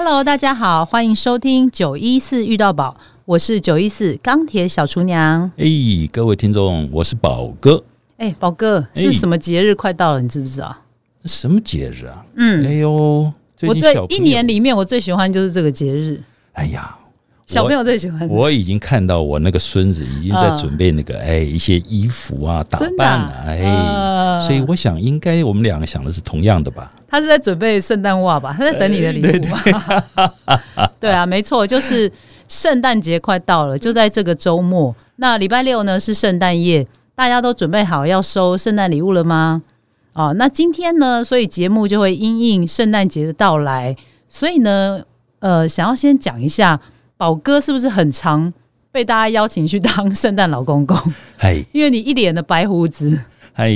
Hello，大家好，欢迎收听九一四遇到宝，我是九一四钢铁小厨娘。哎，各位听众，我是宝哥。哎，宝哥哎是什么节日快到了？你知不知道？什么节日啊？嗯，哎呦，最我最小朋友一年，里面我最喜欢就是这个节日，哎呀，小朋友最喜欢。我已经看到我那个孙子已经在嗯准备那个、哎一些衣服啊、打扮啊啊，哎，呃所以我想应该我们两个想的是同样的吧？他是在准备圣诞袜吧？他在等你的礼物。对啊，没错，就是圣诞节快到了，就在这个周末。那礼拜六呢是圣诞夜，大家都准备好要收圣诞礼物了吗？哦，那今天呢，所以节目就会因应圣诞节的到来，所以呢，呃，想要先讲一下，宝哥是不是很常被大家邀请去当圣诞老公公？哎因为你一脸的白胡子，哎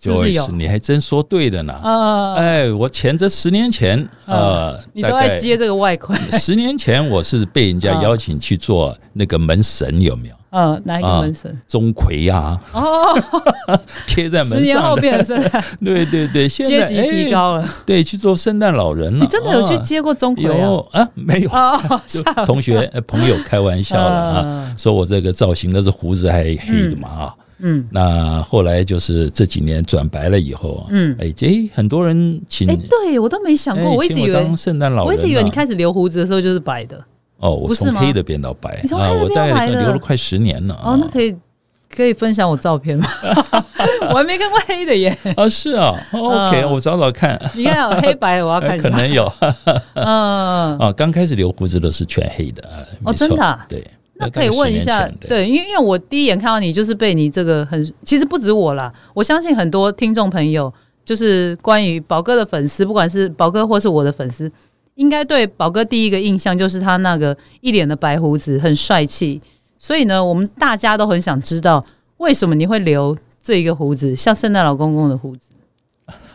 是不是你还真说对了呢。呃，哎，我前这十年前，呃，你都在接这个外快，十年前我是被人家嗯邀请去做那个门神，有没有？呃，哪一个啊门神？钟馗呀，哦，贴在门十年后。变成圣诞，对对对，现在阶级提哎高了。对，去做圣诞老人了。你真的有去啊接过钟馗有啊？啊？没有，同学呃朋友开玩笑了啊，嗯说我这个造型那是胡子还黑的嘛啊。嗯，那后来就是这几年转白了以后啊，嗯哎，这很多人请，哎，对我都没想过，哎我一直以为圣诞老人啊，我一直以为你开始留胡子的时候就是白的。哦，我从黑的变到白。啊，我大概白的。留了快十年了。啊哦，那可以可以分享我照片吗？我还没看过黑的耶。啊是啊。哦，OK，嗯。我找找看，你看有黑白，我要看呃一下。可能有。嗯，啊，刚开始留胡子的是全黑的啊，哦真的啊？对。那可以问一下对，因为因为我第一眼看到你就是被你这个很，其实不止我啦，我相信很多听众朋友，就是关于宝哥的粉丝，不管是宝哥或是我的粉丝，应该对宝哥第一个印象就是他那个一脸的白胡子，很帅气。所以呢，我们大家都很想知道，为什么你会留这一个胡子，像圣诞老公公的胡子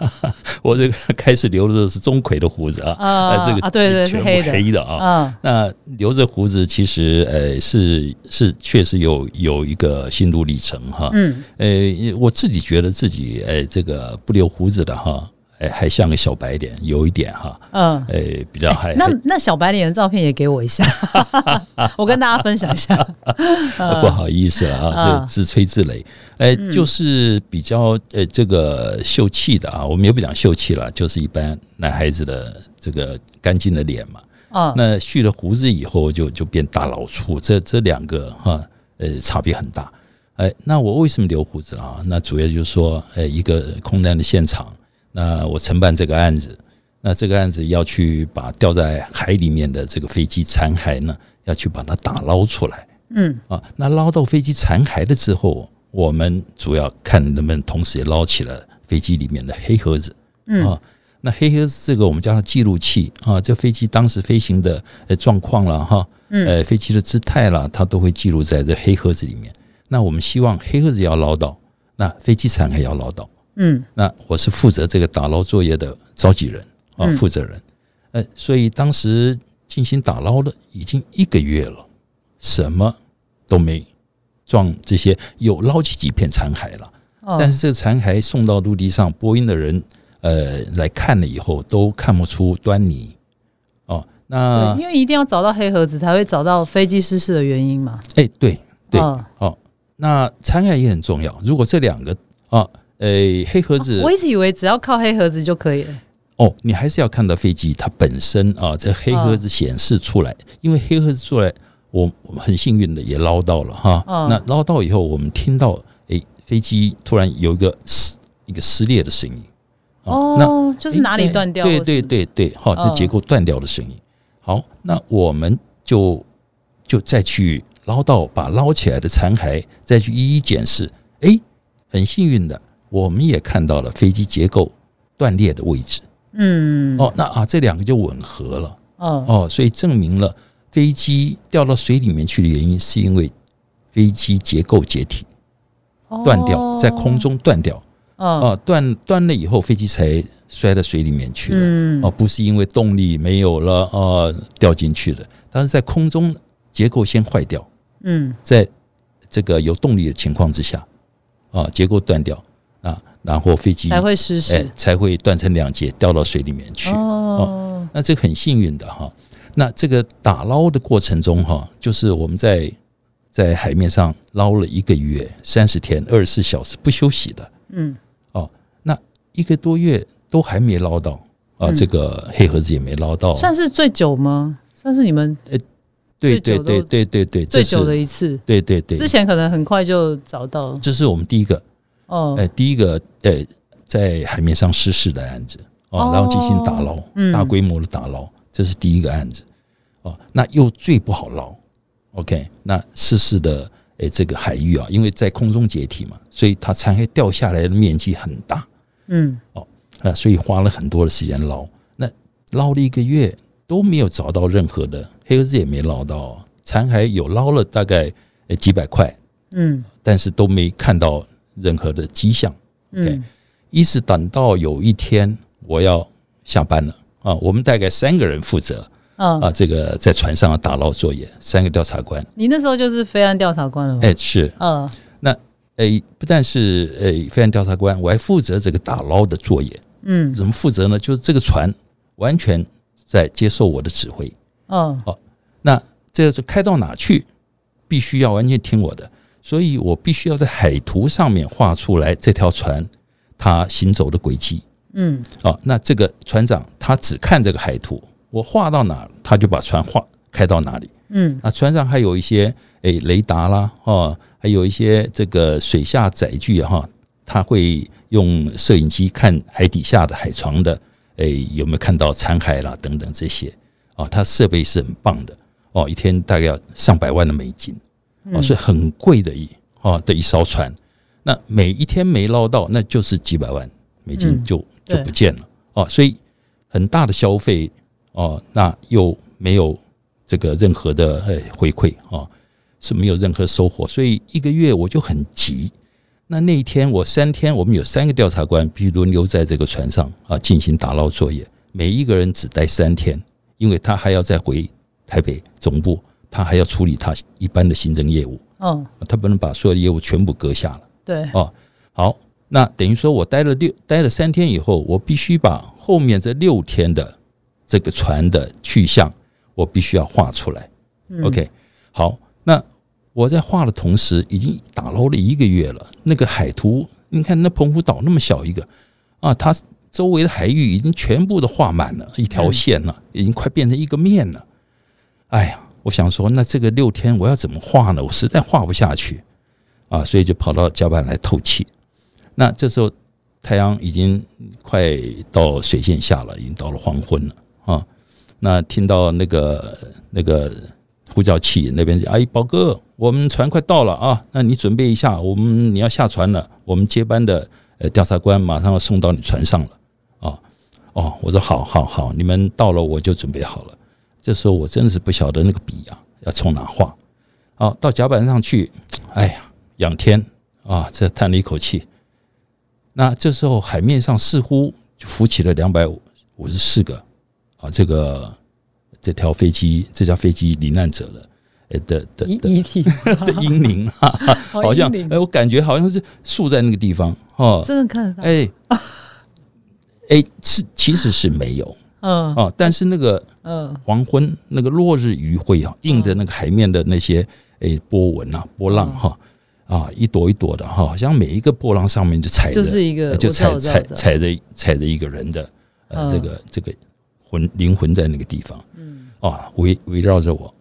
我这个开始留的是钟馗的胡子啊，啊呃，这个啊，对对，是全部黑的，啊。嗯那留着胡子，其实呃是是确实有有一个心路历程哈。嗯，呃，我自己觉得自己呃这个不留胡子的哈，哎还像个小白脸，有一点哈，嗯。哎比较还那那小白脸的照片也给我一下，我跟大家分享一下。呃不好意思了啊，嗯这自吹自擂，哎，就是比较呃这个秀气的啊，我们也不讲秀气了，就是一般男孩子的这个干净的脸嘛。嗯那蓄了胡子以后就就变大老粗，这这两个哈呃差别很大。哎，那我为什么留胡子啊？那主要就是说，呃，一个空难的现场，那我承办这个案子，那这个案子要去把掉在海里面的这个飞机残骸呢，要去把它打捞出来。嗯啊，那捞到飞机残骸了之后，我们主要看能不能同时也捞起了飞机里面的黑盒子。嗯啊，那黑盒子这个我们叫它记录器啊，这飞机当时飞行的呃状况了哈，嗯呃飞机的姿态啦，它都会记录在这黑盒子里面。那我们希望黑盒子要捞到，那飞机残骸要捞到。嗯那我是负责这个打捞作业的召集人啊，嗯负责人。呃，所以当时进行打捞了已经一个月了，什么都没撞这些，有捞起几片残骸了，哦但是这个残骸送到陆地上，波音的人呃来看了以后都看不出端倪。哦，那，因为一定要找到黑盒子，才会找到飞机失事的原因嘛。哎，对对，嗯哦，那残骸也很重要。如果这两个啊，呃，黑盒子我一直以为只要靠黑盒子就可以了。哦，你还是要看到飞机它本身啊，这黑盒子显示出来，因为黑盒子出来，我我们很幸运的也捞到了哈。嗯那捞到以后，我们听到诶，飞机突然有一个撕一个撕裂的声音。哦那哦，就是哪里断掉？对对，对对，好，那嗯结构断掉的声音。好，那我们就就再去捞到，把捞起来的残骸再去一一检视。诶，很幸运的，我们也看到了飞机结构断裂的位置。嗯，哦，那啊，这两个就吻合了。哦，哦，所以证明了飞机掉到水里面去的原因，是因为飞机结构解体断掉，在空中断掉。哦，啊，断断了以后，飞机才摔到水里面去的。嗯，哦，不是因为动力没有了啊掉进去的，但是在空中结构先坏掉，嗯，在这个有动力的情况之下啊，结构断掉啊，然后飞机才会失哎事。才会断成两截掉到水里面去。哦，那这个很幸运的哈。那这个打捞的过程中哈，就是我们在在海面上捞了一个月三十天二十四小时不休息的，嗯，哦，那一个多月都还没捞到啊，这个黑盒子也没捞到，算是最久吗？算是你们对对对对对对最久的一次，对对对，之前可能很快就找到，这是我们第一个哦，哎，第一个呃在海面上失事的案子哦，然后进行打捞，大规模的打捞，这是第一个案子哦，那又最不好捞，OK，那失事的哎这个海域啊，因为在空中解体嘛，所以它残骸掉下来的面积很大，嗯，哦啊，所以花了很多的时间捞，那捞了一个月都没有找到任何的。黑盒子也没捞到，残骸有捞了大概呃几百块，嗯，但是都没看到任何的迹象。OK，一直等到有一天我要下班了啊，我们大概三个人负责啊啊，这个在船上的打捞作业，三个调查官。你那时候就是飞案调查官了吗？哎，是，嗯，那诶不但是诶飞案调查官，我还负责这个打捞的作业。嗯，怎么负责呢？就是这个船完全在接受我的指挥。嗯，好，那这个是开到哪去，必须要完全听我的，所以我必须要在海图上面画出来这条船它行走的轨迹。嗯，哦，那这个船长他只看这个海图，我画到哪，他就把船画开到哪里。嗯，那船上还有一些诶雷达啦，哦，还有一些这个水下载具哈，他会用摄影机看海底下的海床的，诶有没有看到残骸啦等等这些。哦，他设备是很棒的哦，一天大概要上百万的美金哦，是很贵的一啊的一艘船。那每一天没捞到，那就是几百万美金就就不见了啊，所以很大的消费哦，那又没有这个任何的呃回馈啊，是没有任何收获，所以一个月我就很急。那那一天我三天，我们有三个调查官必须轮流在这个船上啊进行打捞作业，每一个人只待三天。因为他还要再回台北总部，他还要处理他一般的行政业务。嗯，他不能把所有的业务全部搁下了。对，哦，好，那等于说我待了六待了三天以后，我必须把后面这六天的这个船的去向，我必须要画出来。OK，好，那我在画的同时，已经打捞了一个月了。那个海图，你看那澎湖岛那么小一个啊，它。周围的海域已经全部都画满了一条线了，已经快变成一个面了。哎呀，我想说，那这个六天我要怎么画呢？我实在画不下去啊，所以就跑到甲板来透气。那这时候太阳已经快到水线下了，已经到了黄昏了啊。那听到那个那个呼叫器那边，哎，宝哥，我们船快到了啊，那你准备一下，我们你要下船了，我们接班的呃调查官马上要送到你船上了啊。哦，我说好，好，好，你们到了我就准备好了。这时候我真的是不晓得那个笔啊要从哪画。好，到甲板上去，哎呀，仰天啊，这叹了一口气。那这时候海面上似乎就浮起了两百五十四个啊，这个这条飞机这架飞机罹难者了呃的的遗体 的英灵啊，好像哎，我感觉好像是竖在那个地方哦，真的看得到哎。哎，是其实是没有，嗯。哦，但是那个嗯。黄昏那个落日余晖啊，映着那个海面的那些诶波纹啊波浪哈啊一朵一朵的哈，好像每一个波浪上面就踩着就是一个就踩踩踩着踩着一个人的呃这个这个魂灵魂在那个地方，嗯。啊围围绕着我，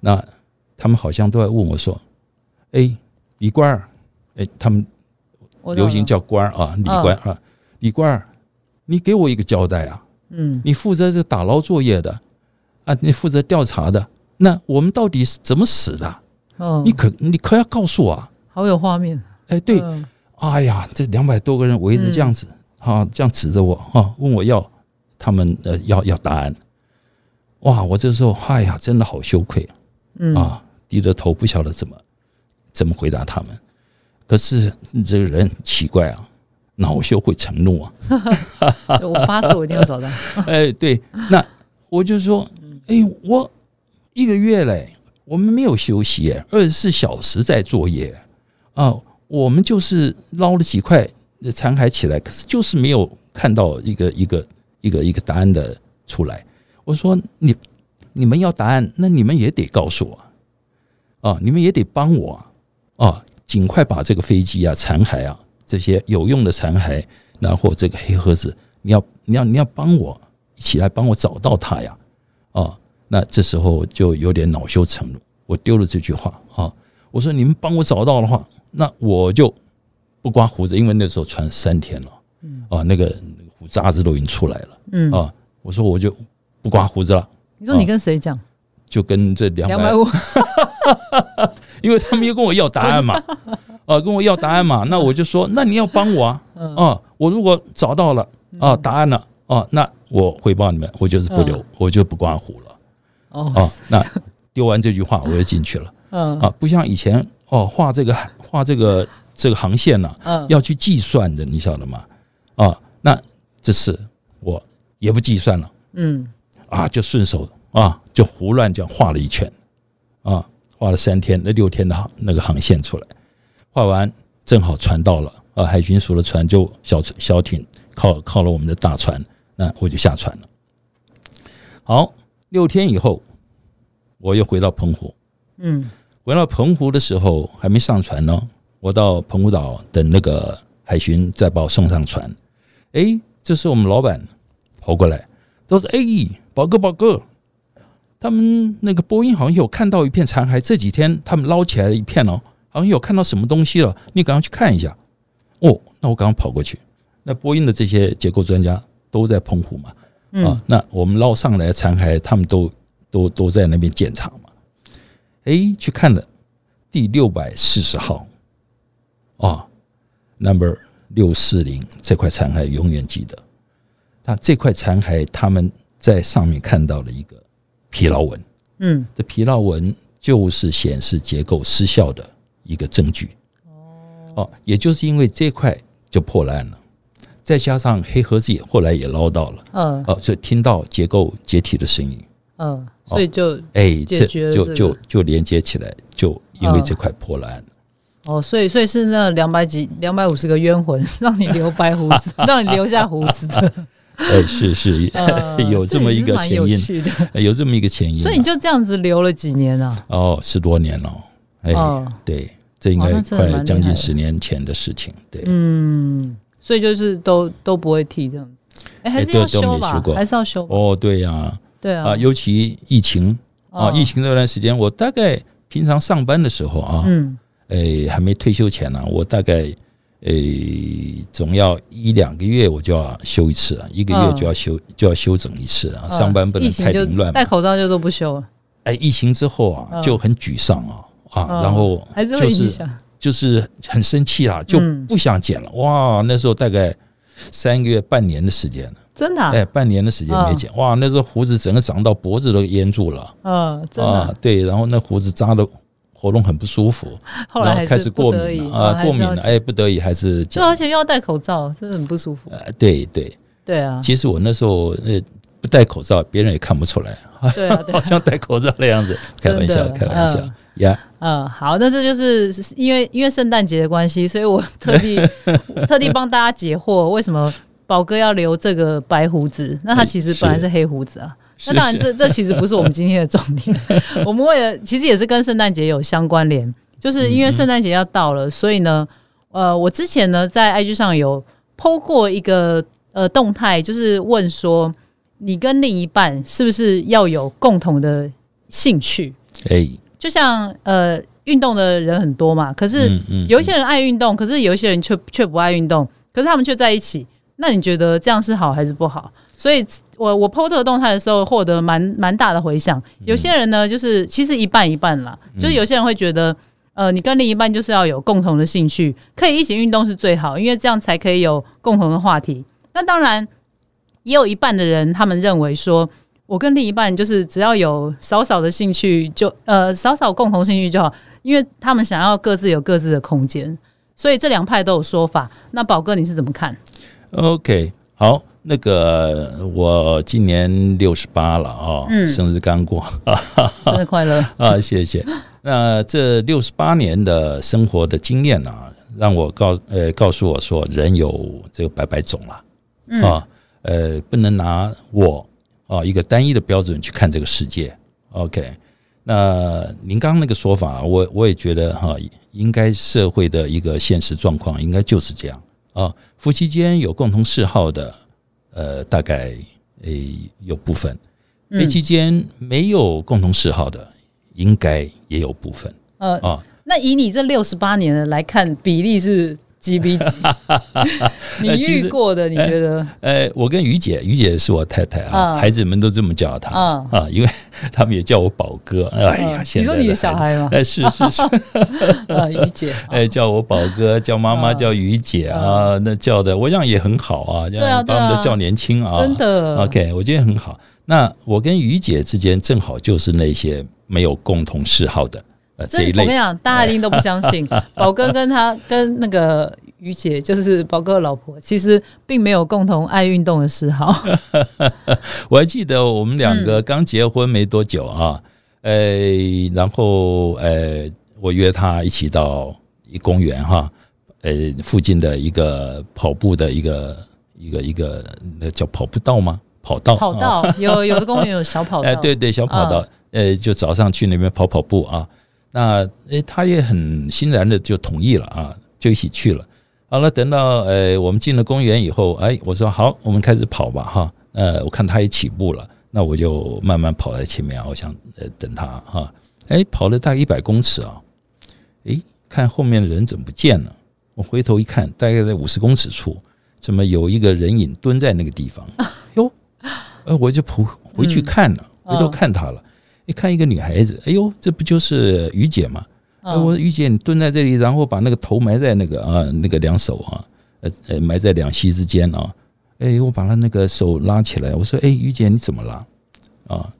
那他们好像都在问我说，哎李官儿，哎他们流行叫官儿啊李官啊李官儿。你给我一个交代啊！嗯，你负责这打捞作业的啊，你负责调查的，那我们到底是怎么死的？哦，你可你可要告诉我啊！好有画面，哎，对，哎呀，这两百多个人围着这样子啊，这样指着我啊，问我要他们呃要要答案。哇，我这时候哎呀，真的好羞愧啊，低着头不晓得怎么怎么回答他们。可是这个人奇怪啊。恼羞会成怒啊！我发誓，我一定要找到。哎，对，那我就说，哎，我一个月嘞，我们没有休息，二十四小时在作业啊。我们就是捞了几块残骸起来，可是就是没有看到一个一个一个一个答案的出来。我说你你们要答案，那你们也得告诉我啊，你们也得帮我啊，啊，尽快把这个飞机啊残骸啊这些有用的残骸，然后这个黑盒子，你要你要你要帮我一起来帮我找到它呀，啊，那这时候就有点恼羞成怒，我丢了这句话啊，我说你们帮我找到的话，那我就不刮胡子，因为那时候穿三天了，啊，那个那个胡渣子都已经出来了，嗯，啊，我说我就不刮胡子了。你说你跟谁讲？就跟这两百，五，因为他们又跟我要答案嘛，啊，跟我要答案嘛，那我就说，那你要帮我啊，啊，我如果找到了啊答案了啊，那我回报你们，我就是不留，我就不刮胡了哦，啊。那丢完这句话，我就进去了嗯啊，不像以前哦，画这个画这个这个航线呢，嗯，要去计算的，你晓得吗？啊，那这次我也不计算了。嗯啊，就顺手啊，就胡乱这样画了一圈，啊，画了三天，那六天的航那个航线出来，画完正好船到了，啊，海巡署的船就小船小艇靠靠了我们的大船，那我就下船了。好，六天以后，我又回到澎湖，嗯回到澎湖的时候还没上船呢，我到澎湖岛等那个海巡再把我送上船。诶，这时我们老板跑过来，都说：“哎，宝哥，宝哥，他们那个波音好像有看到一片残骸，这几天他们捞起来了一片哦，好像有看到什么东西了，你赶快去看一下。”哦，那我赶快跑过去。那波音的这些结构专家都在澎湖嘛，嗯啊，那我们捞上来的残骸，他们都都都在那边检查嘛。诶，去看了第六百四十号，啊，number 六四零这块残骸永远记得。那这块残骸，他们在上面看到了一个疲劳纹，嗯这疲劳纹就是显示结构失效的一个证据。哦，也就是因为这块就破烂了，再加上黑盒子也后来也捞到了，嗯。哦，所以听到结构解体的声音，嗯，所以就哎，解这就就就连接起来，就因为这块破烂。哦，所以所以是那两百几两百五十个冤魂 让你留白胡子，让你留下胡子的，哎，是是，呃有这么一个前因，有这么一个前因啊。所以你就这样子留了几年啊？哦，十多年了，哎，哦，对，这应该快将近十年前的事情，对。嗯，所以就是都都不会剃这样子。哎，还是要修吧还是要修。哦，对呀，对啊。啊，，尤其疫情啊，哦。疫情那段时间，我大概平常上班的时候啊，嗯。诶，还没退休前呢，我大概诶，总要一两个月我就要修一次啊，一个月嗯就要休就要修整一次啊，嗯。上班不能太凌乱戴。口罩就都不修了，哎，疫情之后啊，嗯。就很沮丧啊啊，嗯然后就是。就是很生气啦，就嗯不想剪了。哇，那时候大概三个月、半年的时间了，真的啊，哎，半年的时间没剪，哇，那时候胡子整个长到脖子都淹住了嗯，真的啊。，啊对，然后那胡子扎的喉咙很不舒服，后来然后开始过敏了啊，过敏了，哎，不得已还是剪就。而且又要戴口罩，真的很不舒服。呃，对对，对啊，其实我那时候呃不戴口罩，别人也看不出来，对啊，对好啊。像戴口罩的样子。开玩笑，开玩笑嗯呀。嗯，好，那这就是因为因为圣诞节的关系，所以我特地 特地帮大家解惑，为什么宝哥要留这个白胡子？那他哎其实本来是黑胡子啊。那当然是这，这其实不是我们今天的重点。我们为了其实也是跟圣诞节有相关联，就是因为圣诞节要到了，所以呢，呃，我之前呢在 IG 上有 PO 过一个呃动态，就是问说你跟另一半是不是要有共同的兴趣？哎，就像呃，运动的人很多嘛，可是有一些人爱运动，可是有一些人却却不爱运动，可是他们却在一起。那你觉得这样是好还是不好？所以我我 PO 这个动态的时候，获得蛮蛮大的回响。有些人呢，就是其实一半一半啦，就是有些人会觉得，呃，你跟另一半就是要有共同的兴趣，可以一起运动是最好，因为这样才可以有共同的话题。那当然，也有一半的人他们认为说，我跟另一半就是只要有少少的兴趣就呃少少共同兴趣就好，因为他们想要各自有各自的空间，所以这两派都有说法。那宝哥你是怎么看？OK，好，那个我今年六十八了啊，嗯生日刚过 生日快乐！啊，谢谢。那这六十八年的生活的经验啊，让我告呃告诉我说，人有这个百百种啦，啊，呃，不能拿我啊，一个单一的标准去看这个世界。OK，那您刚刚那个说法，我我也觉得哈，应该社会的一个现实状况应该就是这样啊。夫妻间有共同嗜好的，呃，大概诶有部分；夫妻间没有共同嗜好的，应该也有部分。呃啊，那以你这六十八年的来看，比例是？几比几？你遇过的？你觉得？呃，我跟于姐，于姐是我太太啊，孩子们都这么叫她啊，因为他们也叫我宝哥。哎呀，你说你的小孩吗？哎，是是是，啊，于姐，哎，叫我宝哥，叫妈妈叫于姐啊，那叫的我想也很好啊，对啊，把我们都叫年轻啊，真的。OK，我觉得很好。那我跟于姐之间正好就是那些没有共同嗜好的。这一类，我跟你讲，大家一定都不相信。宝哥跟他跟那个于姐，就是宝哥的老婆，其实并没有共同爱运动的嗜好。我还记得我们两个刚结婚没多久啊，呃，然后呃，我约他一起到一公园哈，呃，附近的一个跑步的一个一个一个那叫跑步道吗？跑道，跑道 有有的公园有小跑道，哎，对对，小跑道，呃，就早上去那边跑跑步啊。那诶，他也很欣然的就同意了啊，就一起去了。好了，等到呃我们进了公园以后，哎，我说好，我们开始跑吧哈。呃，我看他也起步了，那我就慢慢跑在前面，我想呃等他哈。哎，跑了大概一百公尺啊，哎，看后面的人怎么不见了？我回头一看，大概在五十公尺处，怎么有一个人影蹲在那个地方？哟，呃，我就回回去看了，回头看他了。你看一个女孩子，哎呦，这不就是于姐吗？哎我说于姐，你蹲在这里，然后把那个头埋在那个啊，那个两手啊，呃呃，埋在两膝之间啊。哎，我把她那个手拉起来，我说，哎，于姐你怎么了？啊，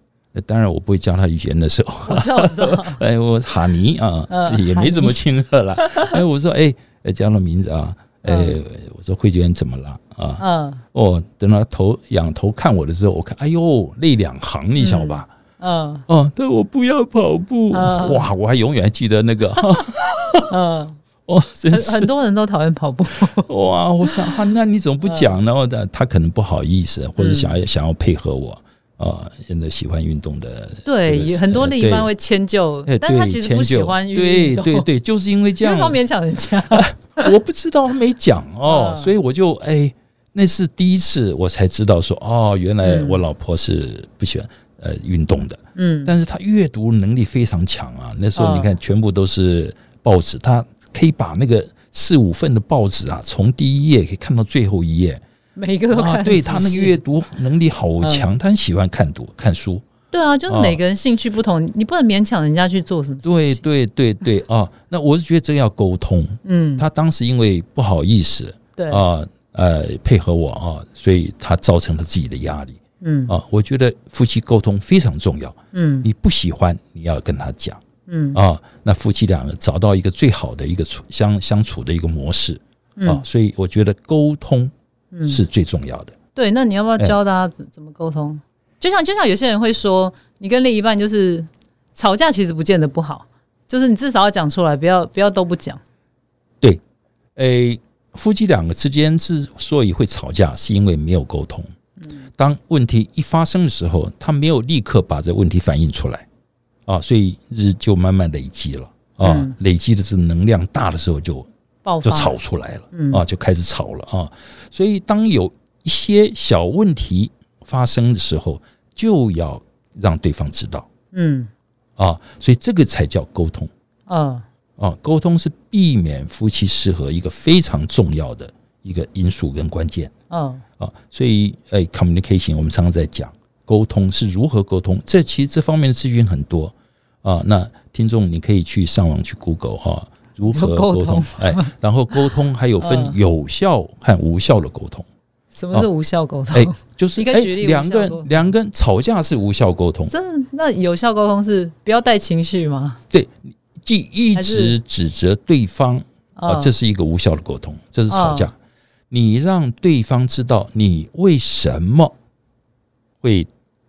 当然我不会叫她于姐那时候，哎，我哈尼啊，也没怎么亲热了。哎，我说，哎，叫了名字啊，哎，我说慧娟怎么了？啊，嗯，哦，等她头仰头看我的时候，我看，哎呦，泪两行，你晓得吧？嗯哦，但我不要跑步哇！我还永远记得那个，嗯 哦，很很多人都讨厌跑步哇！我想哈，那你怎么不讲呢？他他可能不好意思，或者想要想要配合我啊。现在喜欢运动的，对，很多另一半会迁就，但他其实不喜欢运动。对对对，就是因为这样，为什么勉强人家？我不知道，没讲哦，所以我就哎，那是第一次，我才知道说哦，原来我老婆是不喜欢。呃，运动的，嗯，但是他阅读能力非常强啊。那时候你看，全部都是报纸，他可以把那个四五份的报纸啊，从第一页可以看到最后一页，每个都看。对他那个阅读能力好强，他很喜欢看读看书。对啊，就是每个人兴趣不同，你不能勉强人家去做什么。对对对对啊，那我是觉得这要沟通。嗯，他当时因为不好意思，对啊，呃，配合我啊，所以他造成了自己的压力。嗯啊，我觉得夫妻沟通非常重要。嗯，你不喜欢，你要跟他讲。嗯啊，那夫妻两个找到一个最好的一个处相相处的一个模式啊，所以我觉得沟通是最重要的。对，那你要不要教大家怎怎么沟通？就像就像有些人会说，你跟另一半就是吵架，其实不见得不好，就是你至少要讲出来，不要不要都不讲。对，诶，夫妻两个之间之所以会吵架，是因为没有沟通。当问题一发生的时候，他没有立刻把这问题反映出来，啊，所以日就慢慢累积了，啊，累积的是能量大的时候就爆就吵出来了，啊，就开始吵了。啊。所以当有一些小问题发生的时候，就要让对方知道，嗯，啊，所以这个才叫沟通，啊啊，沟通是避免夫妻失和一个非常重要的一个因素跟关键，嗯。啊，所以诶，communication 我们常常在讲沟通是如何沟通，这其实这方面的资讯很多啊。那听众你可以去上网去 Google 哈，如何沟通？哎，然后沟通还有分有效和无效的沟通。什么是无效沟通？哎，就是哎，两个人两个人吵架是无效沟通。真的？那有效沟通是不要带情绪吗？对，即一直指责对方啊，这是一个无效的沟通，这是吵架。你让对方知道你为什么会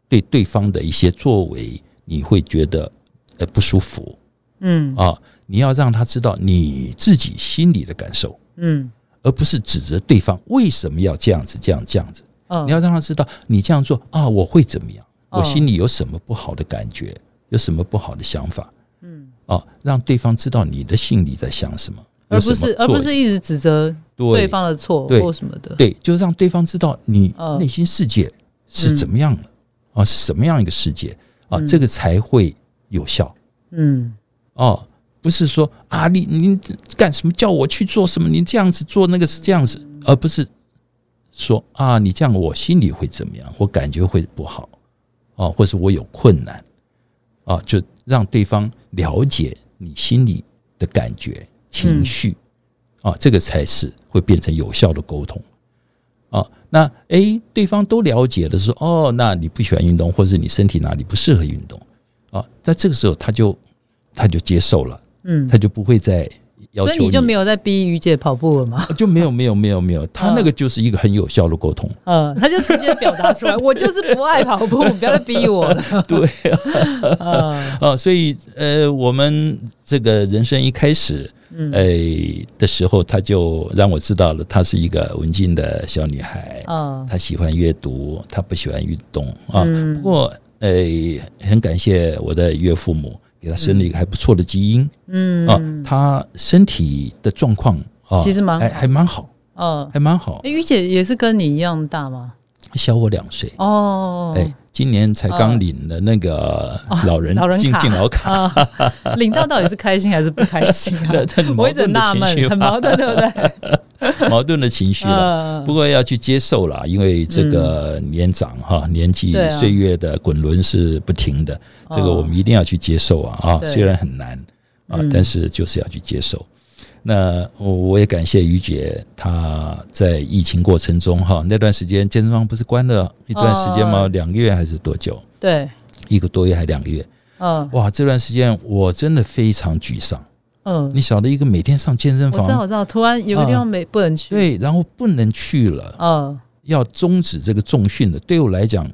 对对方的一些作为，你会觉得呃不舒服，嗯。啊，你要让他知道你自己心里的感受，嗯，而不是指责对方为什么要这样子这样这样子，嗯你要让他知道你这样做啊，我会怎么样，嗯我心里有什么不好的感觉，有什么不好的想法，嗯，啊，让对方知道你的心里在想什么，而不是而不是一直指责对对方的错对或什么的。对，就让对方知道你嗯内心世界是怎么样的、啊，是什么样一个世界啊，嗯这个才会有效嗯哦。不是说啊，你你干什么叫我去做什么？你这样子做那个是这样子，而不是说啊，你这样我心里会怎么样？我感觉会不好啊，或是我有困难啊，就让对方了解你心里的感觉、情绪啊，这个才是会变成有效的沟通啊。那诶，对方都了解了，说哦，那你不喜欢运动，或者你身体哪里不适合运动啊？在这个时候，他就他就接受了，嗯，他就不会再要求所以你就没有在逼于姐跑步了吗？就没有没有没有没有，他那个就是一个很有效的沟通。嗯，他就直接表达出来，我就是不爱跑步，不要再逼我了。对啊 啊，所以呃，我们这个人生一开始，嗯。呃的时候，他就让我知道了，她是一个文静的小女孩，嗯。她喜欢阅读，她不喜欢运动啊。嗯。不过呃，很感谢我的岳父母给她生了一个还不错的基因嗯。啊，她身体的状况啊，其实蛮好。还还蛮好，嗯，还蛮好。哎，，于姐也是跟你一样大吗？小我两岁。哦，哎，今年才刚领了那个老人敬敬老卡，啊，领到到底是开心还是不开心啊？那很我一直很矛盾的纳闷，情绪嘛，很矛盾，对不对？矛盾的情绪了。嗯不过要去接受啦，因为这个年长哈，年纪岁月的滚轮是不停的，这个我们一定要去接受啊啊，虽然很难啊嗯，但是就是要去接受。那我我也感谢于姐，她在疫情过程中哈，那段时间健身房不是关了一段时间吗？哦。两个月还是多久？对，一个多月还两个月？嗯。哇，这段时间我真的非常沮丧。嗯，你晓得，一个每天上健身房我知道，我知道，突然有个地方没不能去，对，然后不能去了，嗯。要终止这个重训的，对我来讲，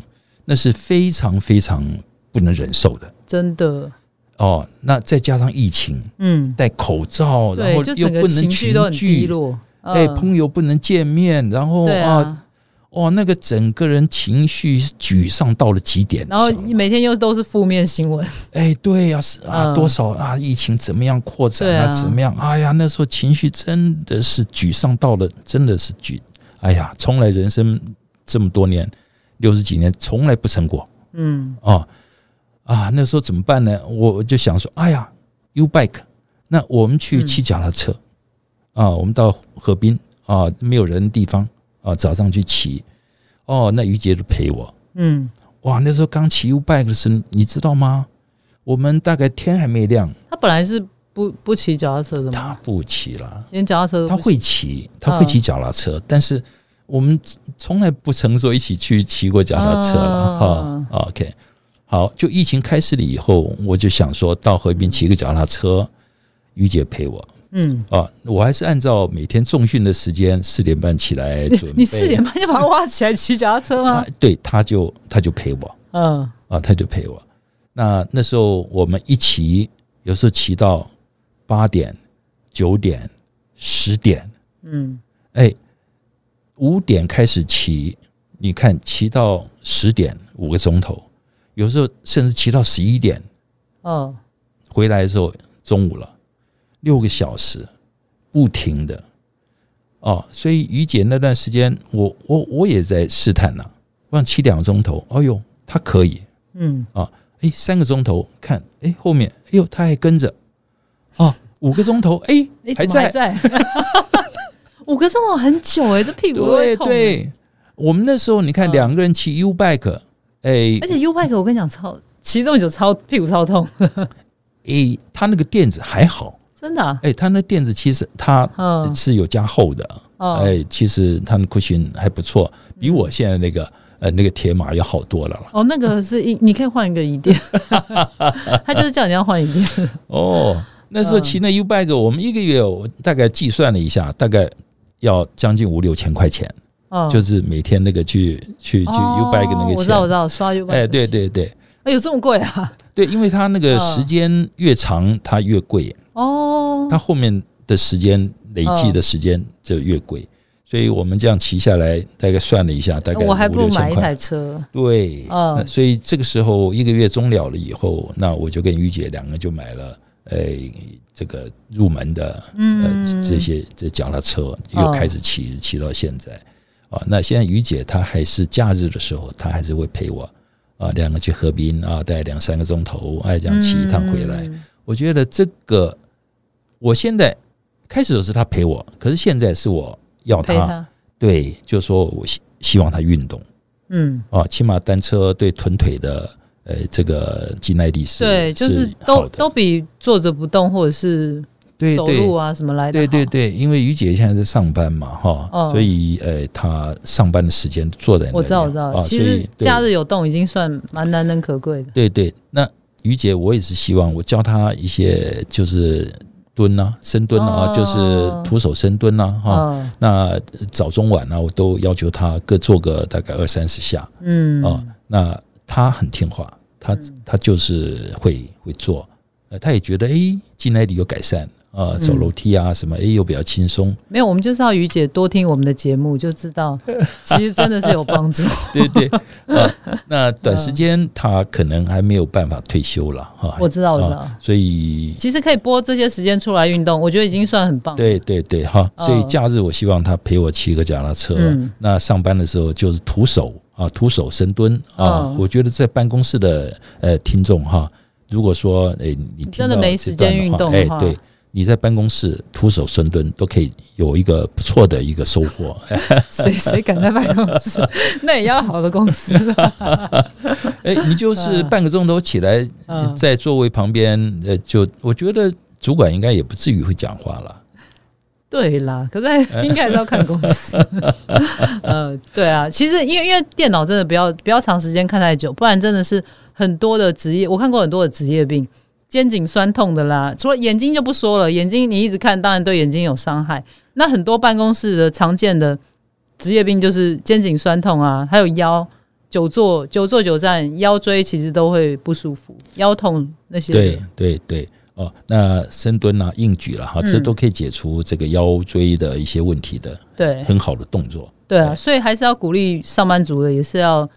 那是非常非常不能忍受的。真的，哦。那再加上疫情，嗯，戴口罩，然，后又不能群聚，落，哎，嗯。朋友不能见面，然后啊，啊，哇，那个整个人情绪沮丧到了极点。然后每天又都是负面新闻，哎，对呀、是啊，嗯。多少啊，疫情怎么样扩展啊，啊。怎么样？哎呀，那时候情绪真的是沮丧到了，真的是沮，哎呀，从来人生这么多年，六十几年，从来不成过嗯。啊啊！那时候怎么办呢？我我就想说，哎呀，U bike，那我们去骑脚踏车、啊，我们到河滨啊，没有人的地方啊，早上去骑，哦，那于杰就陪我，嗯，哇，那时候刚骑 U bike 的时候，你知道吗？我们大概天还没亮，他本来是不不骑脚踏车的吗？他不骑了，连脚踏车都他会骑，他会骑脚踏车，但是我们从来不曾说一起去骑过脚踏车了啊哈。OK，好，就疫情开始了以后，我就想说到河边骑个脚踏车，于姐陪我嗯，啊，我还是按照每天重训的时间，四点半起来准备。你四点半就把他挖起来骑脚踏车吗？对，他就他就陪我。嗯啊，他就陪我。那那时候我们一骑，有时候骑到八点、九点、十点，嗯，哎，五点开始骑，你看骑到十点五个钟头，有时候甚至骑到十一点，哦，回来的时候中午了，六个小时不停的。哦，所以于姐那段时间，我我我也在试探呐、我想骑两个钟头，哎呦，她可以，嗯啊，哎，三个钟头看，哎，后面，哎呦，他还跟着，哦，五个钟头，哎哎，，还怎么还在，在，五个钟头很久哎，这屁股对。对，我们那时候你看嗯两个人骑 U bike，哎而且 U bike 我跟你讲超骑这么久超屁股超痛，哎，它那个垫子还好，真的啊。哎，他那垫子其实它嗯是有加厚的，哦，哎，其实它的 cushion 还不错，比我现在那个呃那个铁马要好多了。哦，那个是一，你可以换一个椅垫，他就是叫你要换椅垫。哦，那时候骑那 U bike，我们一个月我大概计算了一下，大概要将近五六千块钱。哦，就是每天那个去去去 U bike 那个钱，哦我知道我知道，刷 U bike。哎，对，对对。哎，有这么贵啊？对，因为它那个嗯时间越长，它越贵，哦，它后面的时间累计的时间就越贵，所以我们这样骑下来，大概算了一下，大概我还不如买一台五六千块。车。对，嗯。所以这个时候一个月终了了以后，那我就跟于姐两个人就买了，呃，这个入门的呃这些这脚踏车，又哦开始骑骑到现在啊。那现在于姐她还是假日的时候，她还是会陪我啊，两个去河滨啊，待两三个钟头，哎，这样骑一趟回来。嗯我觉得这个，我现在开始的是她陪我，可是现在是我要她，对，就是说我希希望她运动。嗯，啊，骑马单车对臀腿的呃这个肌耐力是对，就是都都比坐着不动或者是对对。走路啊什么来的好。对对对，因为于姐现在在上班嘛哈，哦。所以呃她上班的时间坐在那里我知道我知道，啊，其实假日有动已经算蛮难能可贵的。对对，那于姐我也是希望我教她一些就是蹲啊、深蹲啊，哦。就是徒手深蹲啊哈。嗯那早中晚呢，我都要求她各做个大概二三十下嗯。啊。那她很听话，她她就是会会做，呃，她也觉得哎肌耐力有改善啊，走楼梯啊什么诶又比较轻松。没有，我们就是要于姐多听我们的节目，就知道 其实真的是有帮助。对对 啊，那短时间他可能还没有办法退休了哈。我知道，我知道。啊，所以其实可以拨这些时间出来运动，我觉得已经算很棒。，对对对，哈，哦所以假日我希望他陪我骑个脚踏车。嗯那上班的时候就是徒手啊，徒手深蹲啊。嗯我觉得在办公室的呃听众哈，如果说诶、你听真的没时间运动哎对。你在办公室徒手深蹲都可以有一个不错的一个收获，谁谁敢在办公室？那也要好的公司。哎，你就是半个钟头起来，嗯在座位旁边，呃，就我觉得主管应该也不至于会讲话了。对啦，可是应该还是要看公司。呃，对啊，其实因为因为电脑真的不要不要长时间看太久，不然真的是很多的职业，我看过很多的职业病，肩颈酸痛的啦，除了眼睛就不说了，眼睛你一直看，当然对眼睛有伤害。那很多办公室的常见的职业病就是肩颈酸痛啊，还有腰。久坐久坐久站，腰椎其实都会不舒服，腰痛那些的。对对对，哦，那深蹲啊、硬举了哈，这嗯都可以解除这个腰椎的一些问题的对很好的动作。对啊，所以还是要鼓励上班族的，也是要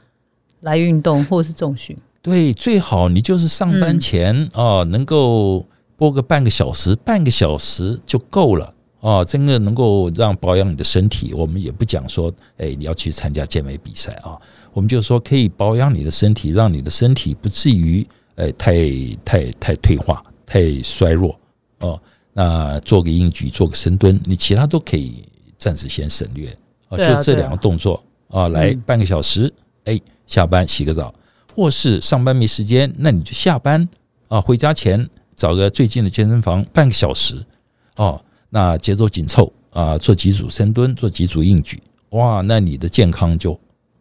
来运动或者是重训。对，最好你就是上班前哦，能够播个半个小时，半个小时就够了。哦，真的能够让保养你的身体，我们也不讲说，哎，你要去参加健美比赛啊，我们就说可以保养你的身体，让你的身体不至于，哎，太太太退化、太衰弱哦。那做个硬举，做个深蹲，你其他都可以暂时先省略啊，就这两个动作啊，来嗯半个小时，哎，下班洗个澡，或是上班没时间，那你就下班啊，回家前找个最近的健身房半个小时哦。那节奏紧凑啊，做几组深蹲，做几组硬举，哇，那你的健康就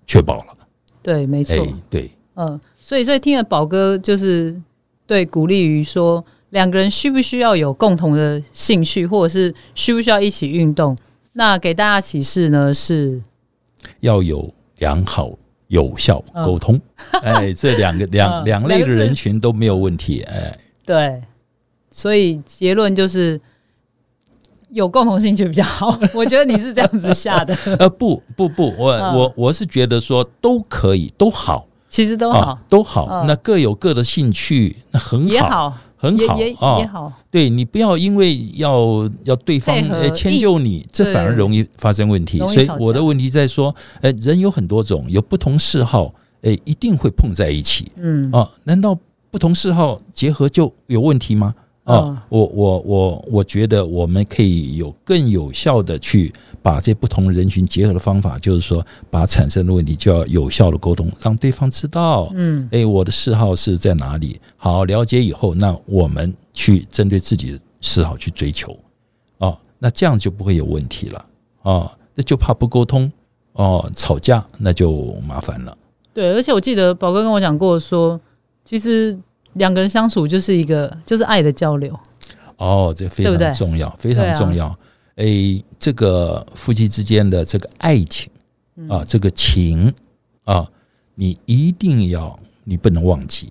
确保了。对，没错。哎，对，嗯，所以所以听了宝哥就是对鼓励于说，两个人需不需要有共同的兴趣，或者是需不需要一起运动？那给大家启示呢是，要有良好有效嗯。沟通，哎，这两个两嗯两类的人群都没有问题，哎，对，所以结论就是有共同兴趣比较好。我觉得你是这样子下的，呃，不不不，我嗯。我我是觉得说都可以，都好。其实都好，啊，都好，嗯。那各有各的兴趣，那很好，很好啊也，好，对你不要因为要要对方呃迁就你，这反而容易发生问题。所以我的问题在说，呃，人有很多种，有不同嗜好，呃，一定会碰在一起嗯，啊。难道不同嗜好结合就有问题吗？嗯啊，我我我我觉得我们可以有更有效的去把这不同人群结合的方法，就是说把产生的问题就要有效的沟通，让对方知道，嗯，哎，我的嗜好是在哪里？好，了解以后，那我们去针对自己的嗜好去追求，哦，那这样就不会有问题了，哦，那就怕不沟通，哦，吵架那就麻烦了。对，而且我记得宝哥跟我讲过说，其实两个人相处就是一个就是爱的交流，哦，这非常重要，非常重要。诶，这个夫妻之间的这个爱情嗯啊，这个情啊，你一定要，你不能忘记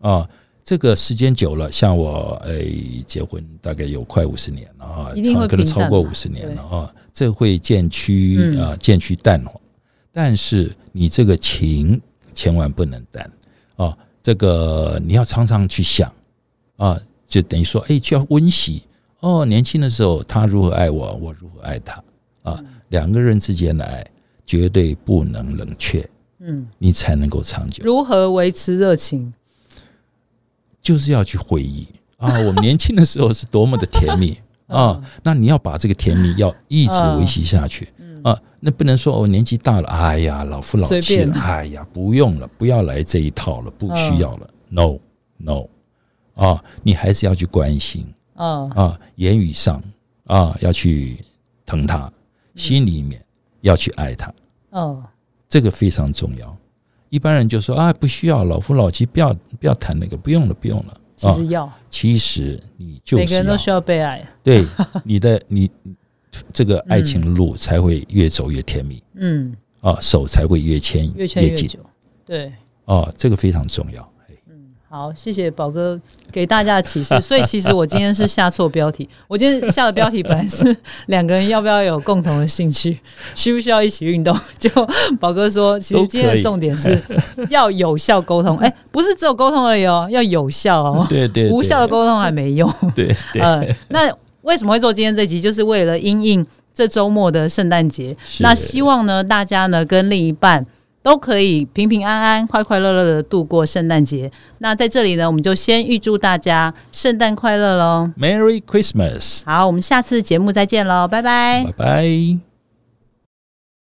啊。这个时间久了，像我诶，结婚大概有快五十年了啊，可能超过五十年了啊。这会渐趋嗯啊渐趋淡化。但是你这个情千万不能淡啊，这个你要常常去想啊，就等于说，哎，就要温习哦。年轻的时候他如何爱我，我如何爱他啊，两个人之间的爱绝对不能冷却，嗯，你才能够长久。如何维持热情？就是要去回忆啊，我们年轻的时候是多么的甜蜜 啊！那你要把这个甜蜜要一直维系下去啊，那不能说我年纪大了，哎呀，老夫老妻了，哎呀，不用了，不要来这一套了，不需要了，no no 啊，你还是要去关心嗯。啊，言语上啊要去疼他，心里面要去爱他，嗯，这个非常重要。一般人就说啊，不需要老夫老妻，不要不要谈那个，不用了，不用了。啊，其实要，其实你就是每个人都需要被爱。对你的你这个爱情的路才会越走越甜蜜嗯，啊，手才会越牵越牵越紧。对，啊，这个非常重要。好，谢谢宝哥给大家的启示。所以其实我今天是下错标题，我今天下的标题本来是两个人要不要有共同的兴趣，需不需要一起运动？就宝哥说，其实今天的重点是 要有效沟通。哎、不是只有沟通而已哦，要有效哦。对对，无效的沟通还没用。对对，呃，那为什么会做今天这集？就是为了因应这周末的圣诞节。那希望呢，大家呢跟另一半都可以平平安安、快快乐乐的度过圣诞节。那在这里呢，我们就先预祝大家圣诞快乐喽！Merry Christmas，好，我们下次节目再见喽，拜拜拜拜。